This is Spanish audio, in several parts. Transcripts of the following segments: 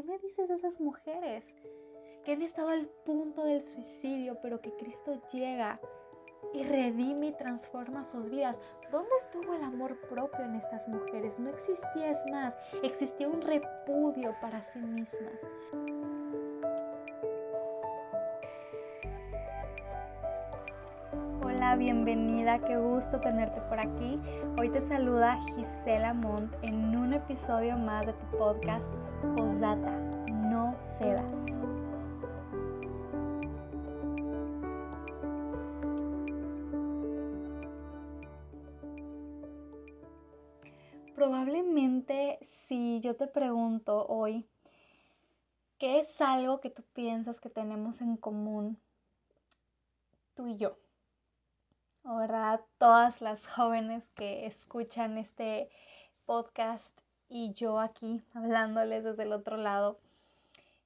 ¿qué me dices de esas mujeres que han estado al punto del suicidio, pero que Cristo llega y redime y transforma sus vidas? ¿Dónde estuvo el amor propio en estas mujeres? No existía, es más, existía un repudio para sí mismas. Hola, bienvenida, qué gusto tenerte por aquí. Hoy te saluda Gisela Montt en un episodio más de tu podcast Posdata, no cedas. Probablemente si yo te pregunto hoy, ¿qué es algo que tú piensas que tenemos en común tú y yo? Verdad, todas las jóvenes que escuchan este podcast y yo aquí hablándoles desde el otro lado,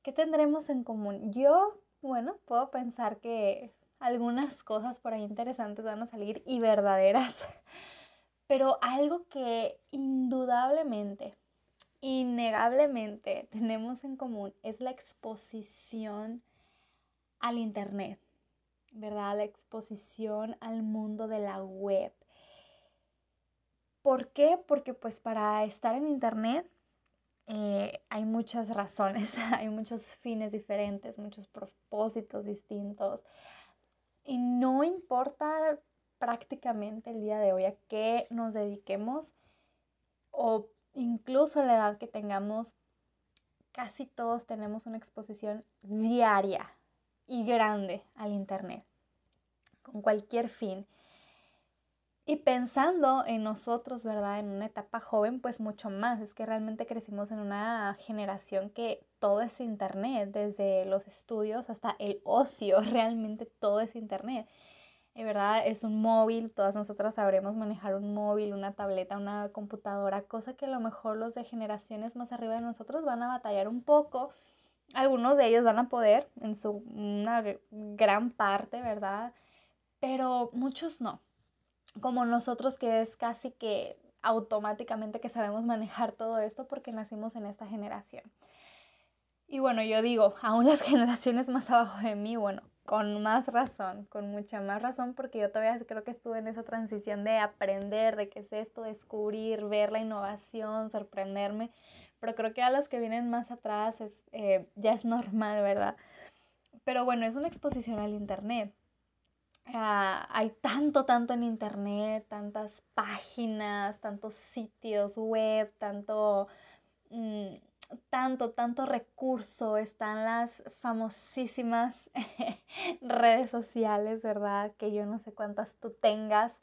¿qué tendremos en común? Yo, bueno, puedo pensar que algunas cosas por ahí interesantes van a salir y verdaderas, pero algo que indudablemente, innegablemente tenemos en común es la exposición al Internet. ¿Verdad? La exposición al mundo de la web. ¿Por qué? Porque pues para estar en internet eh, hay muchas razones, hay muchos fines diferentes, muchos propósitos distintos. Y no importa prácticamente el día de hoy a qué nos dediquemos o incluso la edad que tengamos, casi todos tenemos una exposición diaria y grande al Internet, con cualquier fin. Y pensando en nosotros, ¿verdad? En una etapa joven, pues mucho más. Es que realmente crecimos en una generación que todo es Internet, desde los estudios hasta el ocio, realmente todo es Internet. De verdad, es un móvil, todas nosotras sabremos manejar un móvil, una tableta, una computadora, cosa que a lo mejor los de generaciones más arriba de nosotros van a batallar un poco algunos de ellos van a poder en su una gran parte, ¿verdad? Pero muchos no. Como nosotros que es casi que automáticamente que sabemos manejar todo esto porque nacimos en esta generación. Y bueno, yo digo, aún las generaciones más abajo de mí, bueno, con más razón, con mucha más razón, porque yo todavía creo que estuve en esa transición de aprender, de qué es esto, descubrir, ver la innovación, sorprenderme pero creo que a los que vienen más atrás es, eh, ya es normal, ¿verdad? Pero bueno, es una exposición al Internet. Ah, hay tanto, tanto en Internet, tantas páginas, tantos sitios web, tanto, mm, tanto, tanto recurso. Están las famosísimas redes sociales, ¿verdad? Que yo no sé cuántas tú tengas.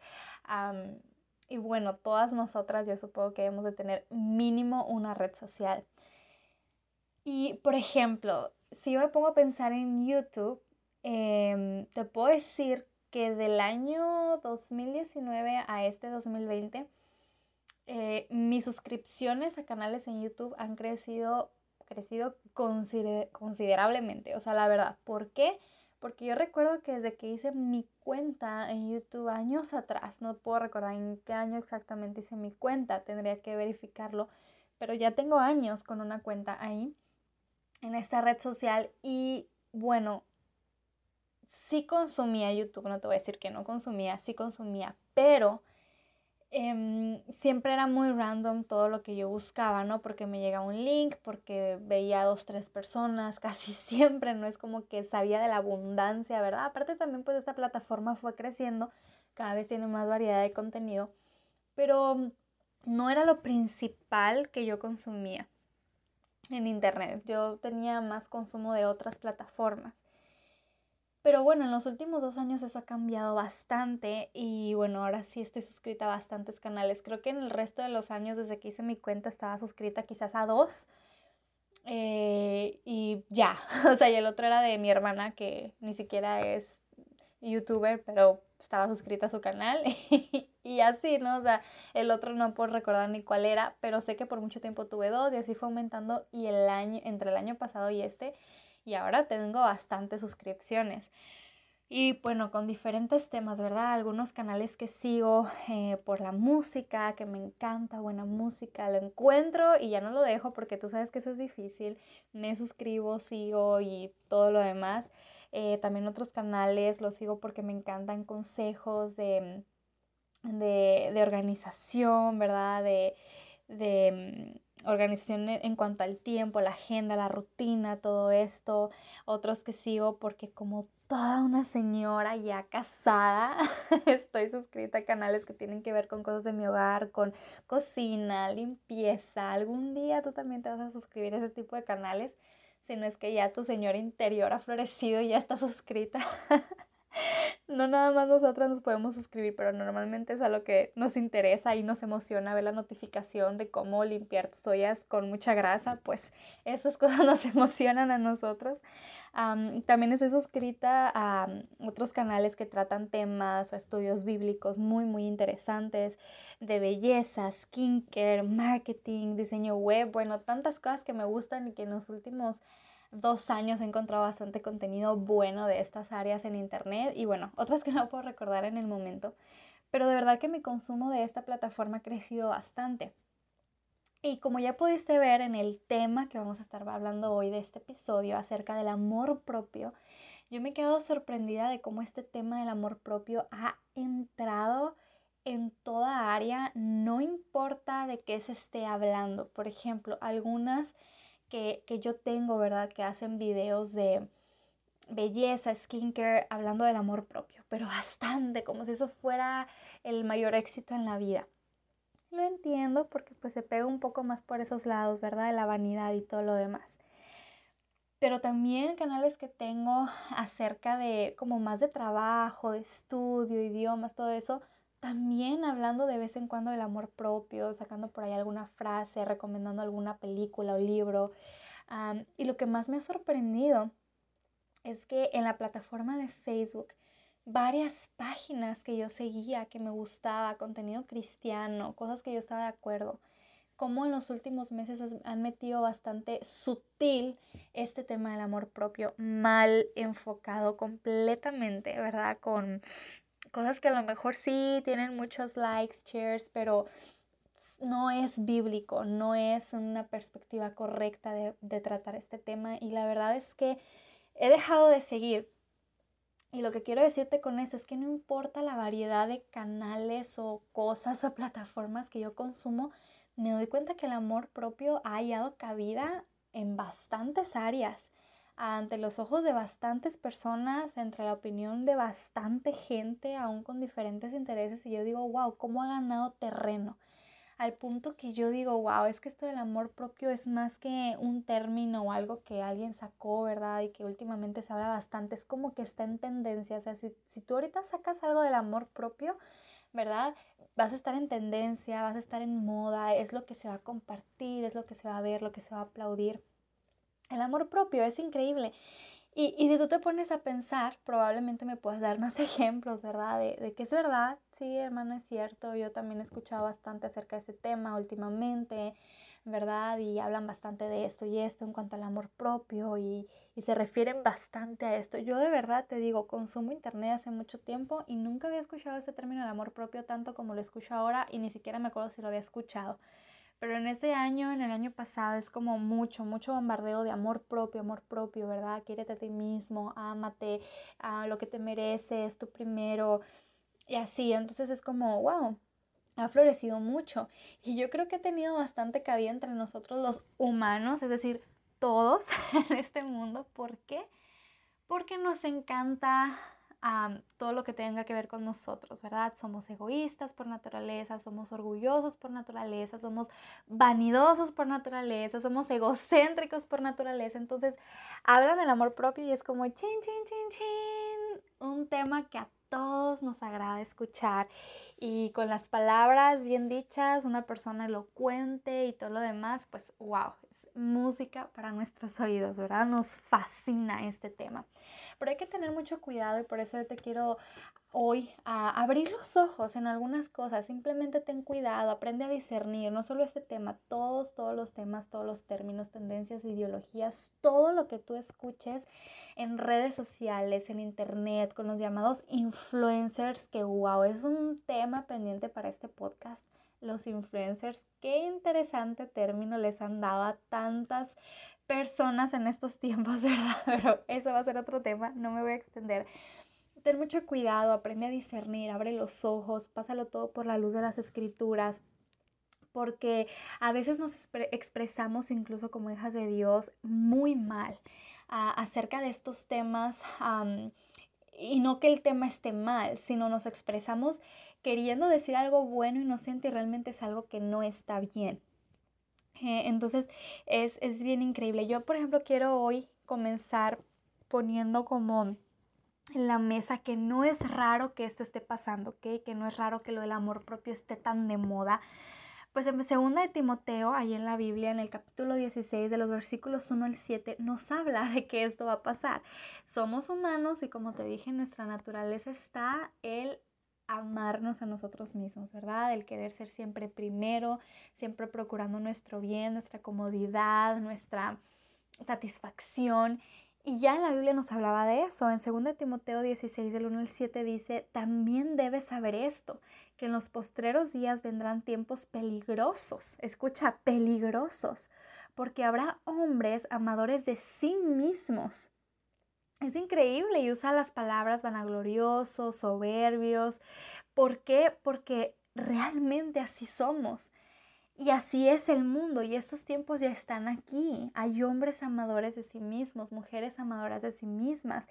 Y bueno, todas nosotras yo supongo que debemos de tener mínimo una red social. Y por ejemplo, si yo me pongo a pensar en YouTube, em, te puedo decir que del año 2019 a este 2020, eh, mis suscripciones a canales en YouTube han crecido, crecido considerablemente. O sea, la verdad, ¿por qué? Porque yo recuerdo que desde que hice mi cuenta en YouTube años atrás, no puedo recordar en qué año exactamente hice mi cuenta, tendría que verificarlo, pero ya tengo años con una cuenta ahí, en esta red social y bueno, sí consumía YouTube, no te voy a decir que no consumía, sí consumía, pero Em, siempre era muy random todo lo que yo buscaba, ¿no? Porque me llegaba un link, porque veía dos, tres personas, casi siempre, no es como que sabía de la abundancia, ¿verdad? Aparte también pues esta plataforma fue creciendo, cada vez tiene más variedad de contenido, pero no era lo principal que yo consumía en internet, yo tenía más consumo de otras plataformas. Pero bueno, en los últimos dos años eso ha cambiado bastante y bueno, ahora sí estoy suscrita a bastantes canales. Creo que en el resto de los años desde que hice mi cuenta estaba suscrita quizás a dos. Eh, y ya, o sea, y el otro era de mi hermana que ni siquiera es youtuber, pero estaba suscrita a su canal y así, ¿no? O sea, el otro no puedo recordar ni cuál era, pero sé que por mucho tiempo tuve dos y así fue aumentando y el año, entre el año pasado y este y ahora tengo bastantes suscripciones. Y bueno, con diferentes temas, ¿verdad? Algunos canales que sigo eh, por la música, que me encanta, buena música, lo encuentro y ya no lo dejo porque tú sabes que eso es difícil. Me suscribo, sigo y todo lo demás. Eh, también otros canales los sigo porque me encantan consejos de, de, de organización, ¿verdad? De, de mm, organización en cuanto al tiempo, la agenda, la rutina, todo esto. Otros que sigo porque como toda una señora ya casada. Estoy suscrita a canales que tienen que ver con cosas de mi hogar, con cocina, limpieza. Algún día tú también te vas a suscribir a ese tipo de canales, si no es que ya tu señora interior ha florecido y ya está suscrita. no nada más nosotras nos podemos suscribir, pero normalmente es a lo que nos interesa y nos emociona ver la notificación de cómo limpiar tus ollas con mucha grasa, pues esas cosas nos emocionan a nosotros. también estoy suscrita a otros canales que tratan temas o estudios bíblicos muy, muy interesantes de belleza, skincare, marketing, diseño web, bueno, tantas cosas que me gustan y que en los últimos dos años he encontrado bastante contenido bueno de estas áreas en internet y bueno, otras que no puedo recordar en el momento, pero de verdad que mi consumo de esta plataforma ha crecido bastante. Y como ya pudiste ver en el tema que vamos a estar hablando hoy de este episodio acerca del amor propio, yo me he quedado sorprendida de cómo este tema del amor propio ha entrado en toda área, no importa de qué se esté hablando. Por ejemplo, algunas que, yo tengo, ¿verdad? Que hacen videos de belleza, skincare, hablando del amor propio, pero bastante, como si eso fuera el mayor éxito en la vida. Lo entiendo porque pues se pega un poco más por esos lados, ¿verdad? De la vanidad y todo lo demás. Pero también canales que tengo acerca de como más de trabajo, de estudio, idiomas, todo eso, también hablando de vez en cuando del amor propio, sacando por ahí alguna frase, recomendando alguna película o libro. y lo que más me ha sorprendido es que en la plataforma de Facebook, varias páginas que yo seguía, que me gustaba, contenido cristiano, cosas que yo estaba de acuerdo, como en los últimos meses han metido bastante sutil este tema del amor propio, mal enfocado completamente, ¿verdad? Con cosas que a lo mejor sí tienen muchos likes, shares, pero no es bíblico, no es una perspectiva correcta de, tratar este tema y la verdad es que he dejado de seguir. Y lo que quiero decirte con eso es que no importa la variedad de canales o cosas o plataformas que yo consumo, me doy cuenta que el amor propio ha hallado cabida en bastantes áreas ante los ojos de bastantes personas, entre la opinión de bastante gente, aún con diferentes intereses, y yo digo, wow, ¿cómo ha ganado terreno? Al punto que yo digo, wow, es que esto del amor propio es más que un término o algo que alguien sacó, ¿verdad? Y que últimamente se habla bastante, es como que está en tendencia, o sea, si, si tú ahorita sacas algo del amor propio, ¿verdad? Vas a estar en tendencia, vas a estar en moda, es lo que se va a compartir, es lo que se va a ver, lo que se va a aplaudir. El amor propio es increíble. Y, y si tú te pones a pensar, probablemente me puedas dar más ejemplos, ¿verdad? De, de, que es verdad, sí, hermano, es cierto. Yo también he escuchado bastante acerca de ese tema últimamente, ¿verdad? Y hablan bastante de esto y esto en cuanto al amor propio y, y se refieren bastante a esto. Yo de verdad te digo, consumo internet hace mucho tiempo y nunca había escuchado ese término de amor propio tanto como lo escucho ahora y ni siquiera me acuerdo si lo había escuchado. Pero en ese año, en el año pasado, es como mucho, mucho bombardeo de amor propio, amor propio, ¿verdad? Quiérete a ti mismo, ámate, a lo que te mereces, tú primero. Y así, entonces es como, wow, ha florecido mucho. Y yo creo que ha tenido bastante cabida entre nosotros los humanos, es decir, todos en este mundo. ¿Por qué? Porque nos encanta todo lo que tenga que ver con nosotros, ¿verdad? Somos egoístas por naturaleza, somos orgullosos por naturaleza, somos vanidosos por naturaleza, somos egocéntricos por naturaleza. Entonces, hablan del amor propio y es como chin, chin, chin, chin, un tema que a todos nos agrada escuchar y con las palabras bien dichas, una persona elocuente y todo lo demás, pues wow, música para nuestros oídos, ¿verdad? Nos fascina este tema. Pero hay que tener mucho cuidado y por eso te quiero hoy a abrir los ojos en algunas cosas. Simplemente ten cuidado, aprende a discernir, no solo este tema, todos, todos los temas, todos los términos, tendencias, ideologías, todo lo que tú escuches en redes sociales, en internet, con los llamados influencers, que wow, es un tema pendiente para este podcast. Los influencers, qué interesante término les han dado a tantas personas en estos tiempos, ¿verdad? Pero eso va a ser otro tema, no me voy a extender ten mucho cuidado, aprende a discernir, abre los ojos, pásalo todo por la luz de las escrituras, porque a veces nos expresamos incluso como hijas de Dios muy mal acerca de estos temas. y no que el tema esté mal, sino nos expresamos queriendo decir algo bueno, inocente y realmente es algo que no está bien. Eh, entonces es, es bien increíble. Yo, por ejemplo, quiero hoy comenzar poniendo como en la mesa que no es raro que esto esté pasando. Que no es raro que lo del amor propio esté tan de moda. Pues en segunda de Timoteo, ahí en la Biblia, en el capítulo 16 de los versículos 1 al 7, nos habla de que esto va a pasar. Somos humanos y como te dije, nuestra naturaleza está el amarnos a nosotros mismos, ¿verdad? El querer ser siempre primero, siempre procurando nuestro bien, nuestra comodidad, nuestra satisfacción. Y ya en la Biblia nos hablaba de eso. En 2 Timoteo 16, del 1 al 7 dice, también debes saber esto, que en los postreros días vendrán tiempos peligrosos. Escucha, peligrosos, porque habrá hombres amadores de sí mismos. Es increíble y usa las palabras vanagloriosos, soberbios. ¿Por qué? Porque realmente así somos. Y así es el mundo y estos tiempos ya están aquí. Hay hombres amadores de sí mismos, mujeres amadoras de sí mismas,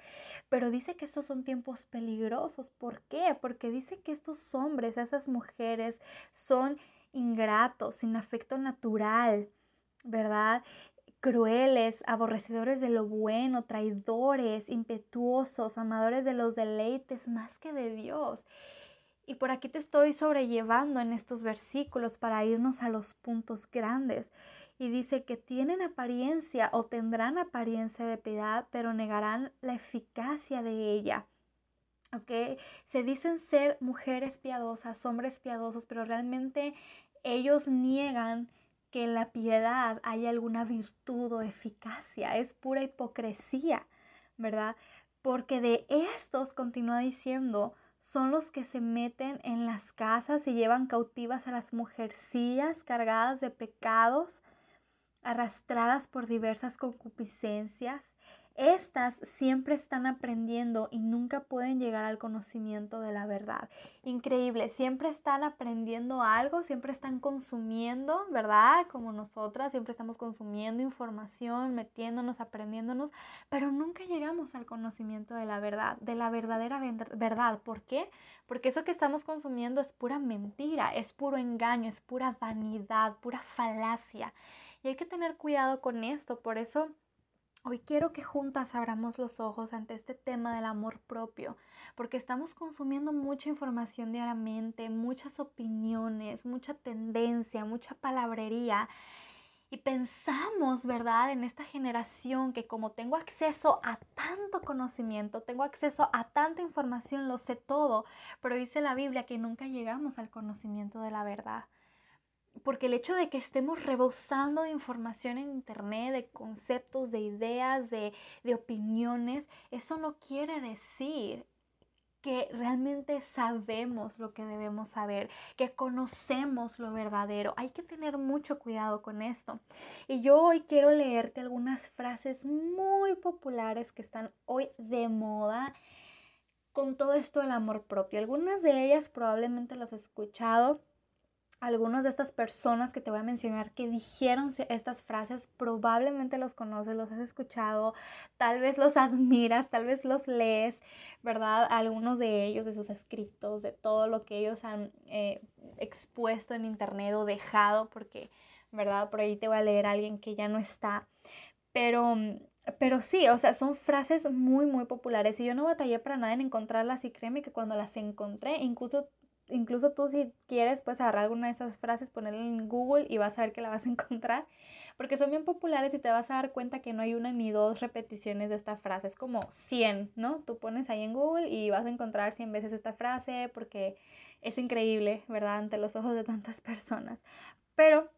pero dice que estos son tiempos peligrosos. ¿Por qué? Porque dice que estos hombres, esas mujeres son ingratos, sin afecto natural, ¿verdad? Crueles, aborrecedores de lo bueno, traidores, impetuosos, amadores de los deleites más que de Dios. Y por aquí te estoy sobrellevando en estos versículos para irnos a los puntos grandes. Y dice que tienen apariencia o tendrán apariencia de piedad, pero negarán la eficacia de ella. ¿Ok? Se dicen ser mujeres piadosas, hombres piadosos, pero realmente ellos niegan que en la piedad hay alguna virtud o eficacia. Es pura hipocresía, ¿verdad? Porque de estos, continúa diciendo, son los que se meten en las casas y llevan cautivas a las mujercillas cargadas de pecados, arrastradas por diversas concupiscencias, estas siempre están aprendiendo y nunca pueden llegar al conocimiento de la verdad. Increíble, siempre están aprendiendo algo, siempre están consumiendo, ¿verdad? Como nosotras, siempre estamos consumiendo información, metiéndonos, aprendiéndonos, pero nunca llegamos al conocimiento de la verdad, de la verdadera verdad. ¿Por qué? Porque eso que estamos consumiendo es pura mentira, es puro engaño, es pura vanidad, pura falacia. Y hay que tener cuidado con esto, por eso Hoy quiero que juntas abramos los ojos ante este tema del amor propio, porque estamos consumiendo mucha información diariamente, muchas opiniones, mucha tendencia, mucha palabrería. Y pensamos, ¿verdad? En esta generación que como tengo acceso a tanto conocimiento, tengo acceso a tanta información, lo sé todo, pero dice la Biblia que nunca llegamos al conocimiento de la verdad porque el hecho de que estemos rebosando de información en Internet, de conceptos, de ideas, de, opiniones, eso no quiere decir que realmente sabemos lo que debemos saber, que conocemos lo verdadero. Hay que tener mucho cuidado con esto. Y yo hoy quiero leerte algunas frases muy populares que están hoy de moda con todo esto del amor propio. Algunas de ellas probablemente las has escuchado algunas de estas personas que te voy a mencionar que dijeron estas frases, probablemente los conoces, los has escuchado, tal vez los admiras, tal vez los lees, ¿verdad? Algunos de ellos, de sus escritos, de todo lo que ellos han eh, expuesto en internet o dejado, porque, ¿verdad? Por ahí te voy a leer a alguien que ya no está. Pero, pero sí, o sea, son frases muy, muy populares y yo no batallé para nada en encontrarlas y créeme que cuando las encontré, incluso incluso tú si quieres, puedes agarrar alguna de esas frases, ponerla en Google y vas a ver que la vas a encontrar, porque son bien populares y te vas a dar cuenta que no hay una ni dos repeticiones de esta frase, es como 100, ¿no? Tú pones ahí en Google y vas a encontrar 100 veces esta frase porque es increíble, ¿verdad? Ante los ojos de tantas personas. Pero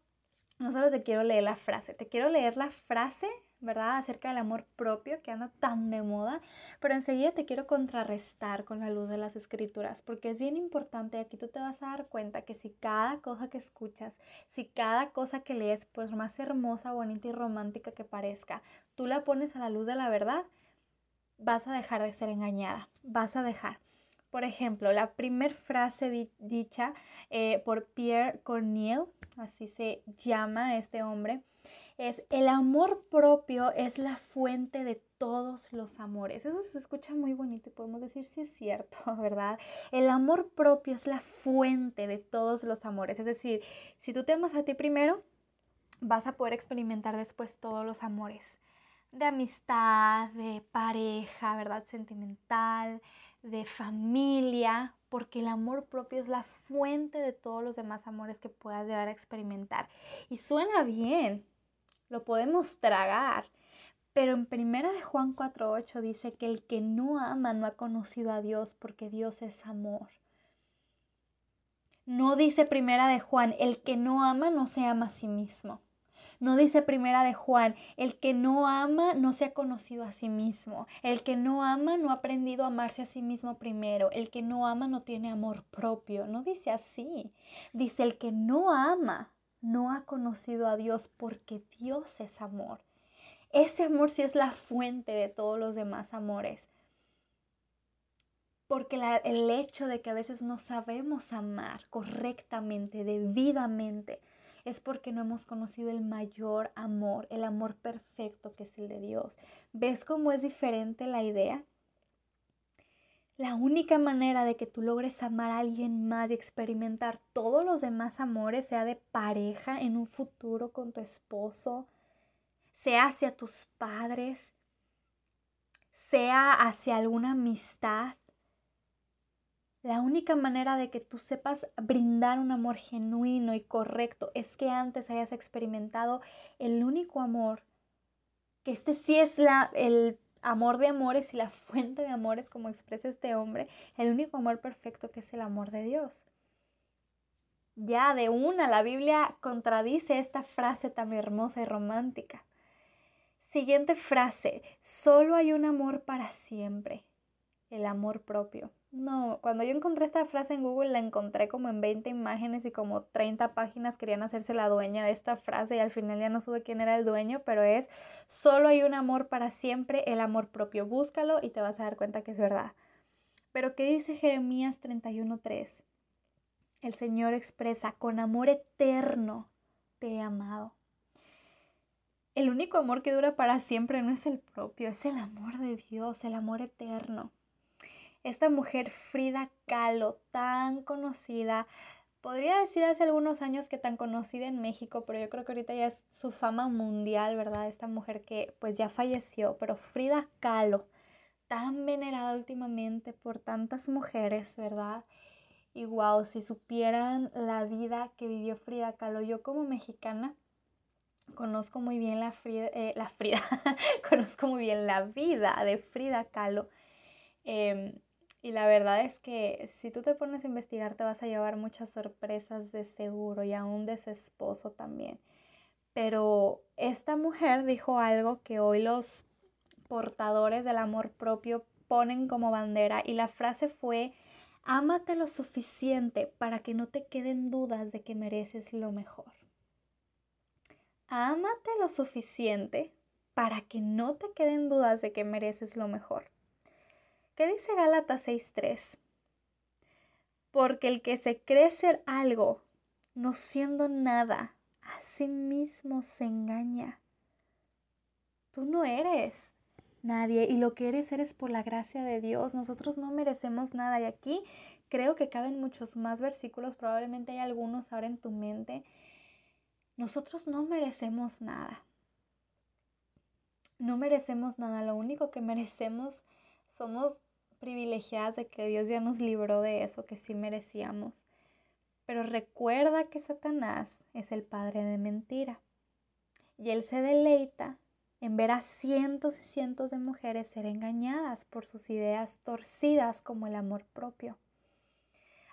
no solo te quiero leer la frase, te quiero leer la frase ¿verdad? Acerca del amor propio que anda tan de moda, pero enseguida te quiero contrarrestar con la luz de las escrituras, porque es bien importante, aquí tú te vas a dar cuenta que si cada cosa que escuchas, si cada cosa que lees, pues más hermosa, bonita y romántica que parezca, tú la pones a la luz de la verdad, vas a dejar de ser engañada, vas a dejar. Por ejemplo, la primer frase dicha eh, por Pierre Corneille, así se llama este hombre, es el amor propio es la fuente de todos los amores. Eso se escucha muy bonito y podemos decir si es cierto, ¿verdad? El amor propio es la fuente de todos los amores. Es decir, si tú te amas a ti primero, vas a poder experimentar después todos los amores de amistad, de pareja, ¿verdad? Sentimental, de familia, porque el amor propio es la fuente de todos los demás amores que puedas llegar a experimentar. Y suena bien, lo podemos tragar. Pero en primera de Juan 4:8 dice que el que no ama no ha conocido a Dios porque Dios es amor. No dice primera de Juan, el que no ama no se ama a sí mismo. No dice primera de Juan, el que no ama no se ha conocido a sí mismo. El que no ama no ha aprendido a amarse a sí mismo primero. El que no ama no tiene amor propio. No dice así. Dice el que no ama no ha conocido a Dios porque Dios es amor. Ese amor sí es la fuente de todos los demás amores. Porque el hecho de que a veces no sabemos amar correctamente, debidamente, es porque no hemos conocido el mayor amor, el amor perfecto que es el de Dios. ¿Ves cómo es diferente la idea? La única manera de que tú logres amar a alguien más y experimentar todos los demás amores, sea de pareja en un futuro con tu esposo, sea hacia tus padres, sea hacia alguna amistad, la única manera de que tú sepas brindar un amor genuino y correcto es que antes hayas experimentado el único amor, que este sí es la, el amor de amores y la fuente de amores, como expresa este hombre, el único amor perfecto que es el amor de Dios. Ya de una, la Biblia contradice esta frase tan hermosa y romántica. Siguiente frase, solo hay un amor para siempre, el amor propio. No, cuando yo encontré esta frase en Google la encontré como en 20 imágenes y como 30 páginas querían hacerse la dueña de esta frase y al final ya no supe quién era el dueño, pero es solo hay un amor para siempre, el amor propio. Búscalo y te vas a dar cuenta que es verdad. Pero ¿qué dice Jeremías 31:3? El Señor expresa, con amor eterno te he amado. El único amor que dura para siempre no es el propio, es el amor de Dios, el amor eterno esta mujer Frida Kahlo, tan conocida, podría decir hace algunos años que tan conocida en México, pero yo creo que ahorita ya es su fama mundial, ¿verdad? Esta mujer que pues ya falleció, pero Frida Kahlo, tan venerada últimamente por tantas mujeres, ¿verdad? Y wow, si supieran la vida que vivió Frida Kahlo, yo como mexicana conozco muy bien la Frida, eh, la Frida, conozco muy bien la vida de Frida Kahlo. Em, y la verdad es que si tú te pones a investigar te vas a llevar muchas sorpresas de seguro y aún de su esposo también. Pero esta mujer dijo algo que hoy los portadores del amor propio ponen como bandera y la frase fue, ámate lo suficiente para que no te queden dudas de que mereces lo mejor. Ámate lo suficiente para que no te queden dudas de que mereces lo mejor. ¿Qué dice Gálatas 6.3? Porque el que se cree ser algo, no siendo nada, a sí mismo se engaña. Tú no eres nadie y lo que eres eres por la gracia de Dios. Nosotros no merecemos nada y aquí creo que caben muchos más versículos, probablemente hay algunos ahora en tu mente. Nosotros no merecemos nada. No merecemos nada, lo único que merecemos somos privilegiadas de que Dios ya nos libró de eso que sí merecíamos. Pero recuerda que Satanás es el padre de mentira y él se deleita en ver a cientos y cientos de mujeres ser engañadas por sus ideas torcidas como el amor propio.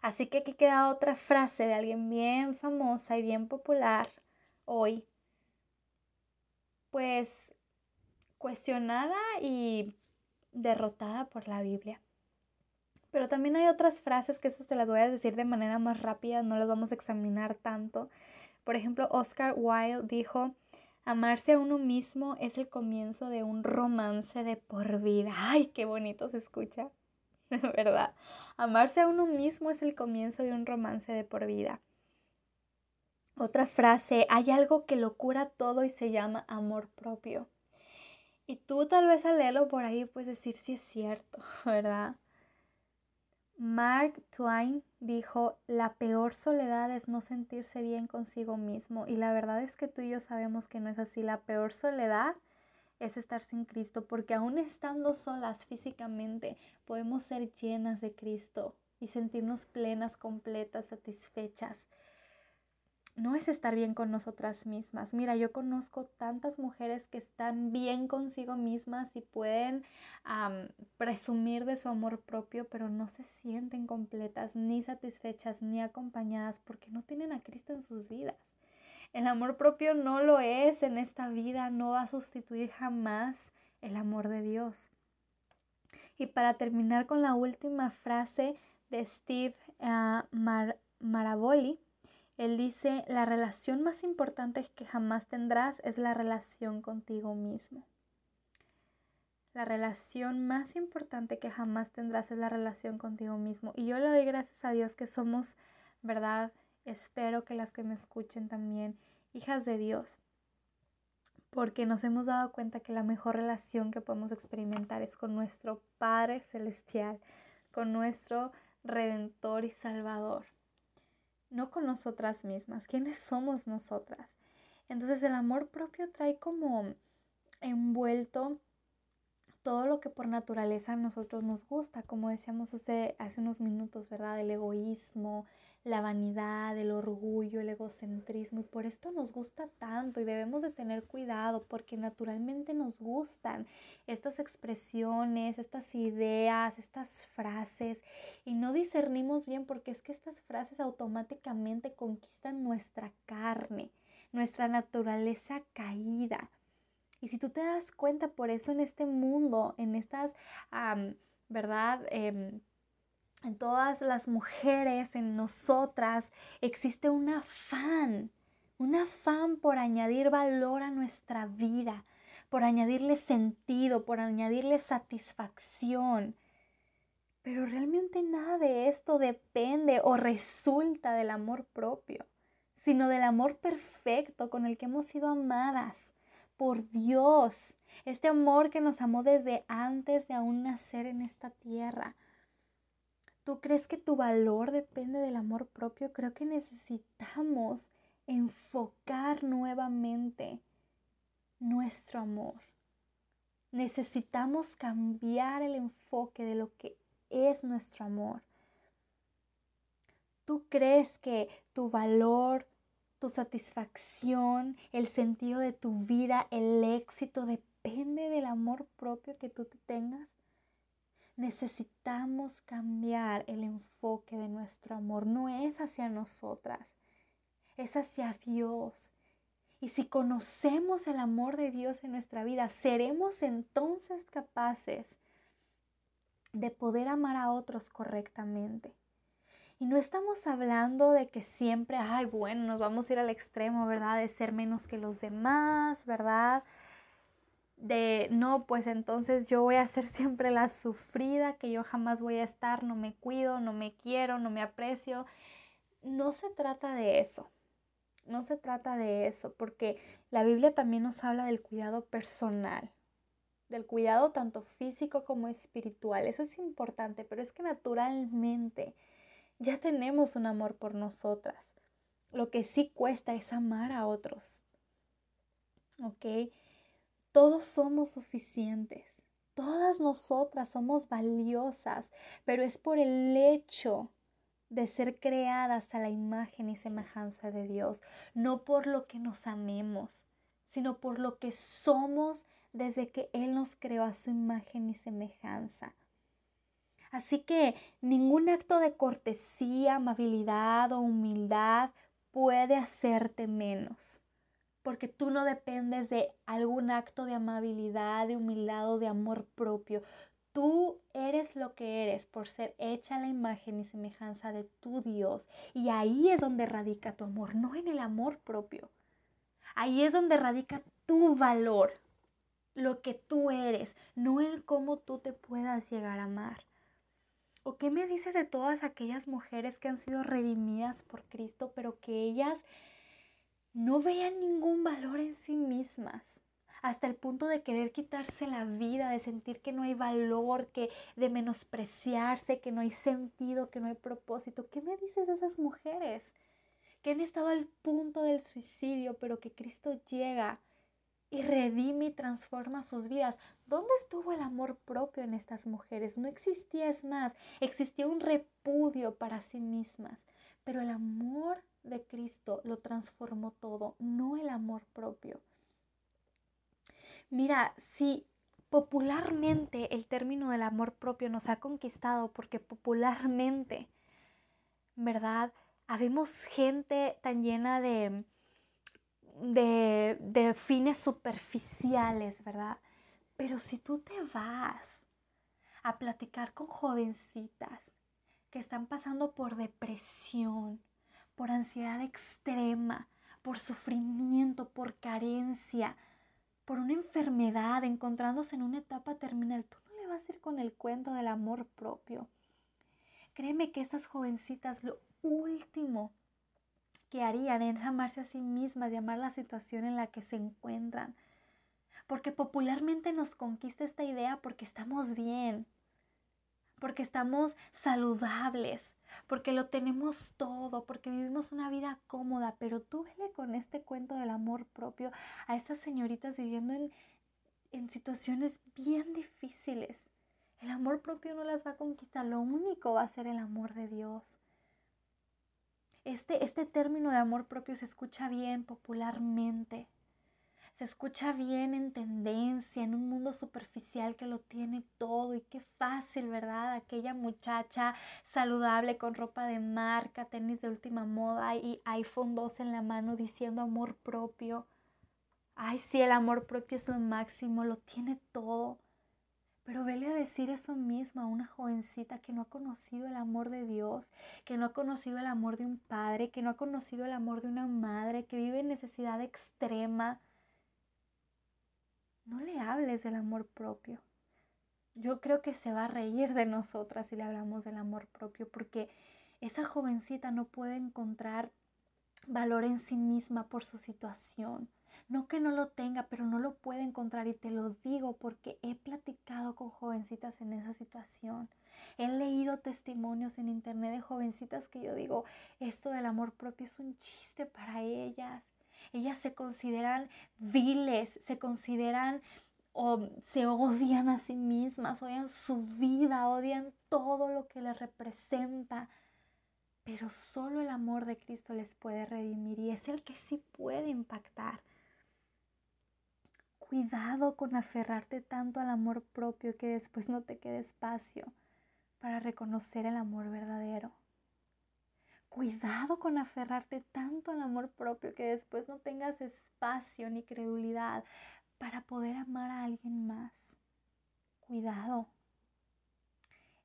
Así que aquí queda otra frase de alguien bien famosa y bien popular hoy, pues cuestionada y derrotada por la Biblia. Pero también hay otras frases que esas te las voy a decir de manera más rápida, no las vamos a examinar tanto. Por ejemplo, Oscar Wilde dijo, amarse a uno mismo es el comienzo de un romance de por vida. Ay, qué bonito se escucha, ¿verdad? Amarse a uno mismo es el comienzo de un romance de por vida. Otra frase, hay algo que lo cura todo y se llama amor propio. Y tú tal vez al por ahí puedes decir si es cierto, ¿verdad? Mark Twain dijo, la peor soledad es no sentirse bien consigo mismo. Y la verdad es que tú y yo sabemos que no es así. La peor soledad es estar sin Cristo, porque aún estando solas físicamente, podemos ser llenas de Cristo y sentirnos plenas, completas, satisfechas no es estar bien con nosotras mismas. Mira, yo conozco tantas mujeres que están bien consigo mismas y pueden presumir de su amor propio, pero no se sienten completas, ni satisfechas, ni acompañadas porque no tienen a Cristo en sus vidas. El amor propio no lo es en esta vida, no va a sustituir jamás el amor de Dios. Y para terminar con la última frase de Steve uh, Maraboli, él dice, la relación más importante que jamás tendrás es la relación contigo mismo. La relación más importante que jamás tendrás es la relación contigo mismo. Y yo le doy gracias a Dios que somos, ¿verdad? Espero que las que me escuchen también, hijas de Dios. Porque nos hemos dado cuenta que la mejor relación que podemos experimentar es con nuestro Padre Celestial, con nuestro Redentor y Salvador no con nosotras mismas. ¿Quiénes somos nosotras? Entonces el amor propio trae como envuelto todo lo que por naturaleza a nosotros nos gusta, como decíamos hace, hace unos minutos, ¿verdad? El egoísmo, la vanidad, el orgullo, el egocentrismo. Y por esto nos gusta tanto y debemos de tener cuidado porque naturalmente nos gustan estas expresiones, estas ideas, estas frases y no discernimos bien porque es que estas frases automáticamente conquistan nuestra carne, nuestra naturaleza caída. Y si tú te das cuenta, por eso en este mundo, en estas, ¿verdad? Em, en todas las mujeres, en nosotras, existe un afán, un afán por añadir valor a nuestra vida, por añadirle sentido, por añadirle satisfacción. Pero realmente nada de esto depende o resulta del amor propio, sino del amor perfecto con el que hemos sido amadas por Dios. Este amor que nos amó desde antes de aún nacer en esta tierra ¿Tú crees que tu valor depende del amor propio? Creo que necesitamos enfocar nuevamente nuestro amor. Necesitamos cambiar el enfoque de lo que es nuestro amor. ¿Tú crees que tu valor, tu satisfacción, el sentido de tu vida, el éxito depende del amor propio que tú te tengas? Necesitamos cambiar el enfoque de nuestro amor. No es hacia nosotras, es hacia Dios. Y si conocemos el amor de Dios en nuestra vida, seremos entonces capaces de poder amar a otros correctamente. Y no estamos hablando de que siempre, ay, bueno, nos vamos a ir al extremo, ¿verdad? De ser menos que los demás, ¿verdad? De no, pues entonces yo voy a ser siempre la sufrida, que yo jamás voy a estar, no me cuido, no me quiero, no me aprecio. No se trata de eso, no se trata de eso, porque la Biblia también nos habla del cuidado personal, del cuidado tanto físico como espiritual. Eso es importante, pero es que naturalmente ya tenemos un amor por nosotras. Lo que sí cuesta es amar a otros. ¿Ok? Todos somos suficientes. Todas nosotras somos valiosas, pero es por el hecho de ser creadas a la imagen y semejanza de Dios, no por lo que nos amemos, sino por lo que somos desde que Él nos creó a su imagen y semejanza. Así que ningún acto de cortesía, amabilidad o humildad puede hacerte menos, porque tú no dependes de algún acto de amabilidad, de humildad o de amor propio. Tú eres lo que eres por ser hecha la imagen y semejanza de tu Dios. Y ahí es donde radica tu amor, no en el amor propio. Ahí es donde radica tu valor, lo que tú eres, no el cómo tú te puedas llegar a amar. ¿O qué me dices de todas aquellas mujeres que han sido redimidas por Cristo, pero que ellas no vean ningún valor en sí mismas? hasta el punto de querer quitarse la vida, de sentir que no hay valor, que de menospreciarse, que no hay sentido, que no hay propósito. ¿Qué me dices de esas mujeres que han estado al punto del suicidio, pero que Cristo llega y redime y transforma sus vidas? ¿Dónde estuvo el amor propio en estas mujeres? No existía, es más, existía un repudio para sí mismas, pero el amor de Cristo lo transformó todo, no el amor propio. Mira, si popularmente el término del amor propio nos ha conquistado, porque popularmente, ¿verdad? Habemos gente tan llena de, de, de fines superficiales, ¿verdad? Pero si tú te vas a platicar con jovencitas que están pasando por depresión, por ansiedad extrema, por sufrimiento, por carencia, por una enfermedad, encontrándose en una etapa terminal, tú no le vas a ir con el cuento del amor propio. Créeme que estas jovencitas lo último que harían es amarse a sí mismas y amar la situación en la que se encuentran. Porque popularmente nos conquista esta idea porque estamos bien, porque estamos saludables, porque lo tenemos todo, porque vivimos una vida cómoda, pero tú vele con este cuento del amor propio a esas señoritas viviendo en, en situaciones bien difíciles. El amor propio no las va a conquistar, lo único va a ser el amor de Dios. Este, este término de amor propio se escucha bien popularmente, se escucha bien en tendencia, en un mundo superficial que lo tiene todo y qué fácil, ¿verdad? Aquella muchacha saludable con ropa de marca, tenis de última moda y iPhone 2 en la mano diciendo amor propio. Ay, sí, el amor propio es lo máximo, lo tiene todo. Pero vele a decir eso mismo a una jovencita que no ha conocido el amor de Dios, que no ha conocido el amor de un padre, que no ha conocido el amor de una madre, que vive en necesidad extrema, no le hables del amor propio. Yo creo que se va a reír de nosotras si le hablamos del amor propio, porque esa jovencita no puede encontrar valor en sí misma por su situación. No que no lo tenga, pero no lo puede encontrar y te lo digo porque he platicado con jovencitas en esa situación. He leído testimonios en internet de jovencitas que yo digo, esto del amor propio es un chiste para ellas ellas se consideran viles, se consideran o se odian a sí mismas, odian su vida, odian todo lo que les representa. Pero solo el amor de Cristo les puede redimir y es el que sí puede impactar. Cuidado con aferrarte tanto al amor propio que después no te quede espacio para reconocer el amor verdadero. Cuidado con aferrarte tanto al amor propio que después no tengas espacio ni credulidad para poder amar a alguien más. Cuidado.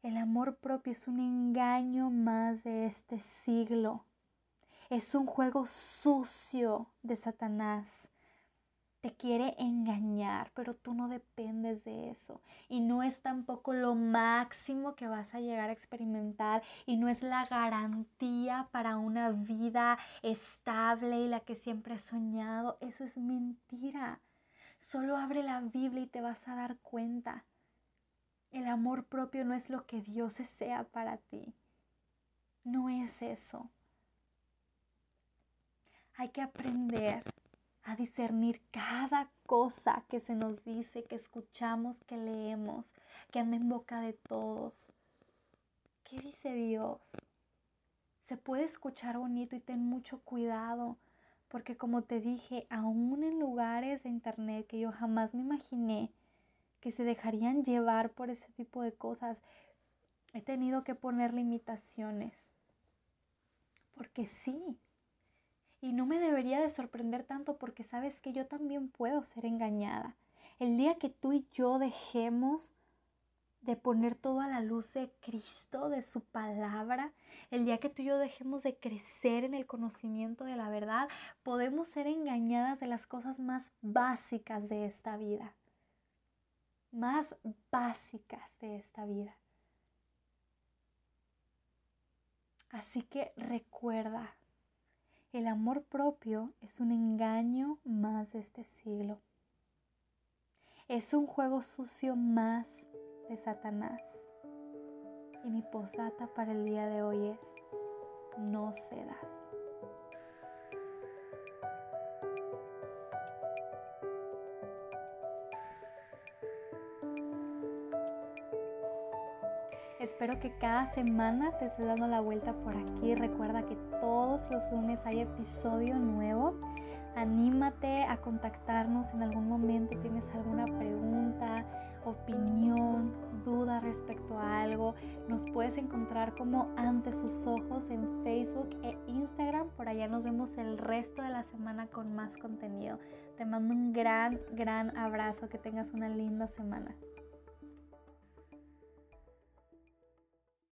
El amor propio es un engaño más de este siglo. Es un juego sucio de Satanás te quiere engañar, pero tú no dependes de eso. Y no es tampoco lo máximo que vas a llegar a experimentar y no es la garantía para una vida estable y la que siempre has soñado. Eso es mentira. Solo abre la Biblia y te vas a dar cuenta. El amor propio no es lo que Dios desea para ti. No es eso. Hay que aprender a discernir cada cosa que se nos dice, que escuchamos, que leemos, que anda en boca de todos. ¿Qué dice Dios? Se puede escuchar bonito y ten mucho cuidado, porque como te dije, aún en lugares de internet que yo jamás me imaginé que se dejarían llevar por ese tipo de cosas, he tenido que poner limitaciones. Porque sí. Y no me debería de sorprender tanto porque sabes que yo también puedo ser engañada. El día que tú y yo dejemos de poner todo a la luz de Cristo, de su palabra, el día que tú y yo dejemos de crecer en el conocimiento de la verdad, podemos ser engañadas de las cosas más básicas de esta vida. Más básicas de esta vida. Así que recuerda, el amor propio es un engaño más de este siglo. Es un juego sucio más de Satanás. Y mi posata para el día de hoy es, no cedas. Espero que cada semana te estés dando la vuelta por aquí. Recuerda que todos los lunes hay episodio nuevo. Anímate a contactarnos en algún momento. ¿Tienes alguna pregunta, opinión, duda respecto a algo? Nos puedes encontrar como ante sus ojos en Facebook e Instagram. Por allá nos vemos el resto de la semana con más contenido. Te mando un gran, gran abrazo. Que tengas una linda semana.